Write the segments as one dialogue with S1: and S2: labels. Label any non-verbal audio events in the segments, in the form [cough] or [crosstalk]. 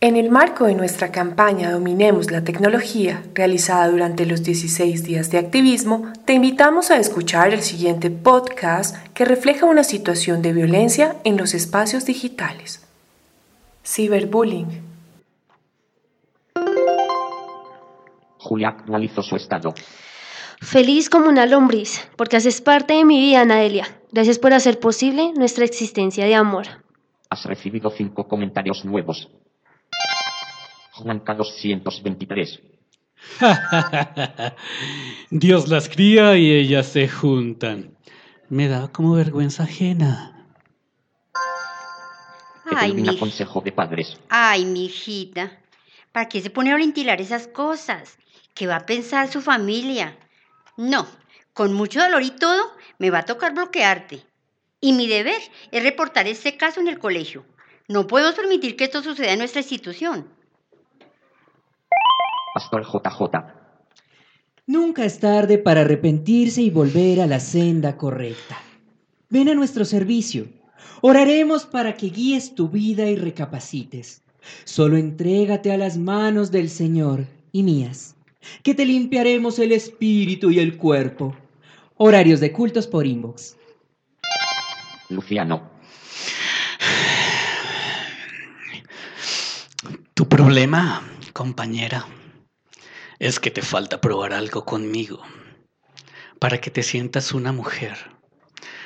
S1: En el marco de nuestra campaña Dominemos la tecnología, realizada durante los 16 días de activismo, te invitamos a escuchar el siguiente podcast que refleja una situación de violencia en los espacios digitales. Ciberbullying.
S2: Julia actualizó su estado.
S3: Feliz como una lombriz, porque haces parte de mi vida, Nadelia. Gracias por hacer posible nuestra existencia de amor.
S2: Has recibido cinco comentarios nuevos. Juanca 223. [laughs]
S4: Dios las cría y ellas se juntan. Me da como vergüenza ajena.
S5: Ay, mi,
S2: consejo de padres.
S5: ay, mi hijita. ¿Para qué se pone a ventilar esas cosas? ¿Qué va a pensar su familia? No, con mucho dolor y todo, me va a tocar bloquearte. Y mi deber es reportar este caso en el colegio. No podemos permitir que esto suceda en nuestra institución.
S2: Pastor JJ.
S6: Nunca es tarde para arrepentirse y volver a la senda correcta. Ven a nuestro servicio. Oraremos para que guíes tu vida y recapacites. Solo entrégate a las manos del Señor y mías, que te limpiaremos el espíritu y el cuerpo. Horarios de cultos por inbox.
S2: Luciano.
S4: Tu problema, compañera, es que te falta probar algo conmigo para que te sientas una mujer.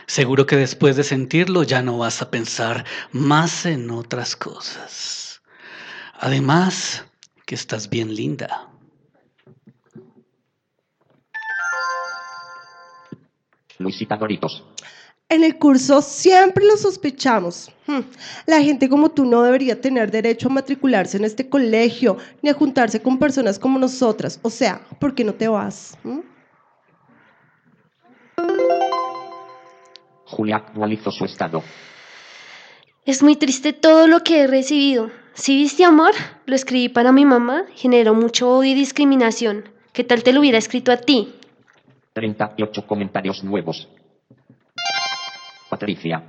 S4: Seguro que después de sentirlo ya no vas a pensar más en otras cosas. Además, que estás bien linda.
S2: Luisita Doritos.
S7: En el curso siempre lo sospechamos. Hmm, La gente como tú no debería tener derecho a matricularse en este colegio ni a juntarse con personas como nosotras. O sea, ¿por qué no te vas? ¿Mm?
S2: Julia actualizó su estado.
S3: Es muy triste todo lo que he recibido. Si viste amor, lo escribí para mi mamá, generó mucho odio y discriminación. ¿Qué tal te lo hubiera escrito a ti?
S2: 38 comentarios nuevos. Patricia.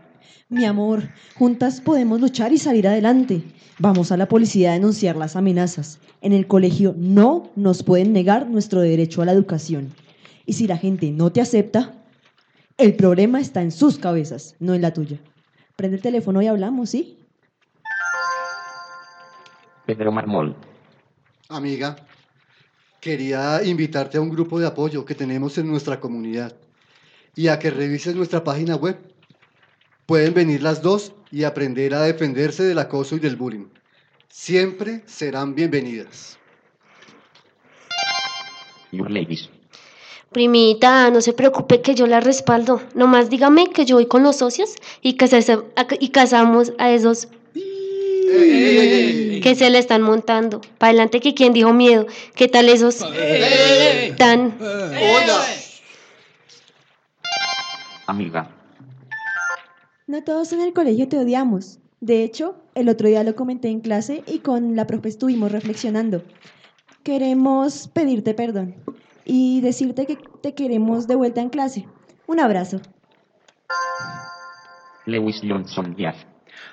S8: Mi amor, juntas podemos luchar y salir adelante. Vamos a la policía a denunciar las amenazas. En el colegio no nos pueden negar nuestro derecho a la educación. Y si la gente no te acepta, el problema está en sus cabezas, no en la tuya. Prende el teléfono y hablamos, ¿sí?
S2: Pedro Marmol.
S9: Amiga, quería invitarte a un grupo de apoyo que tenemos en nuestra comunidad y a que revises nuestra página web. Pueden venir las dos y aprender a defenderse del acoso y del bullying. Siempre serán bienvenidas.
S2: Your Ladies.
S3: Primita, no se preocupe que yo la respaldo. Nomás dígame que yo voy con los socios y, casase- a- y casamos a esos que se le están montando. Para adelante que quien dijo miedo. ¿Qué tal esos tan...
S2: Amiga.
S8: No todos en el colegio te odiamos. De hecho, el otro día lo comenté en clase y con la profe estuvimos reflexionando. Queremos pedirte perdón y decirte que te queremos de vuelta en clase. Un abrazo.
S2: Lewis Johnson Díaz.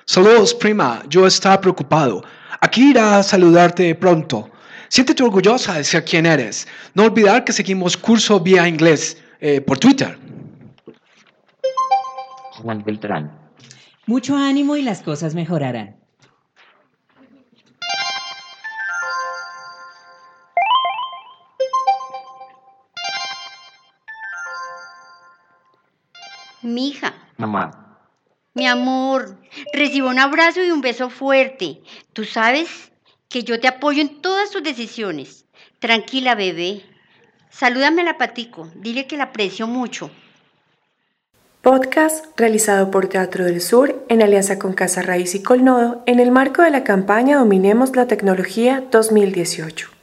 S10: Saludos, prima. Yo estaba preocupado. Aquí irá a saludarte pronto. Siéntete orgullosa de ser quien eres. No olvidar que seguimos curso vía inglés eh, por Twitter.
S2: Juan Beltrán.
S6: Mucho ánimo y las cosas mejorarán.
S5: Mija,
S2: Mamá.
S5: mi amor, recibo un abrazo y un beso fuerte. Tú sabes que yo te apoyo en todas tus decisiones. Tranquila, bebé. Salúdame a la patico. Dile que la aprecio mucho.
S1: Podcast realizado por Teatro del Sur en alianza con Casa Raíz y Colnodo en el marco de la campaña Dominemos la Tecnología 2018.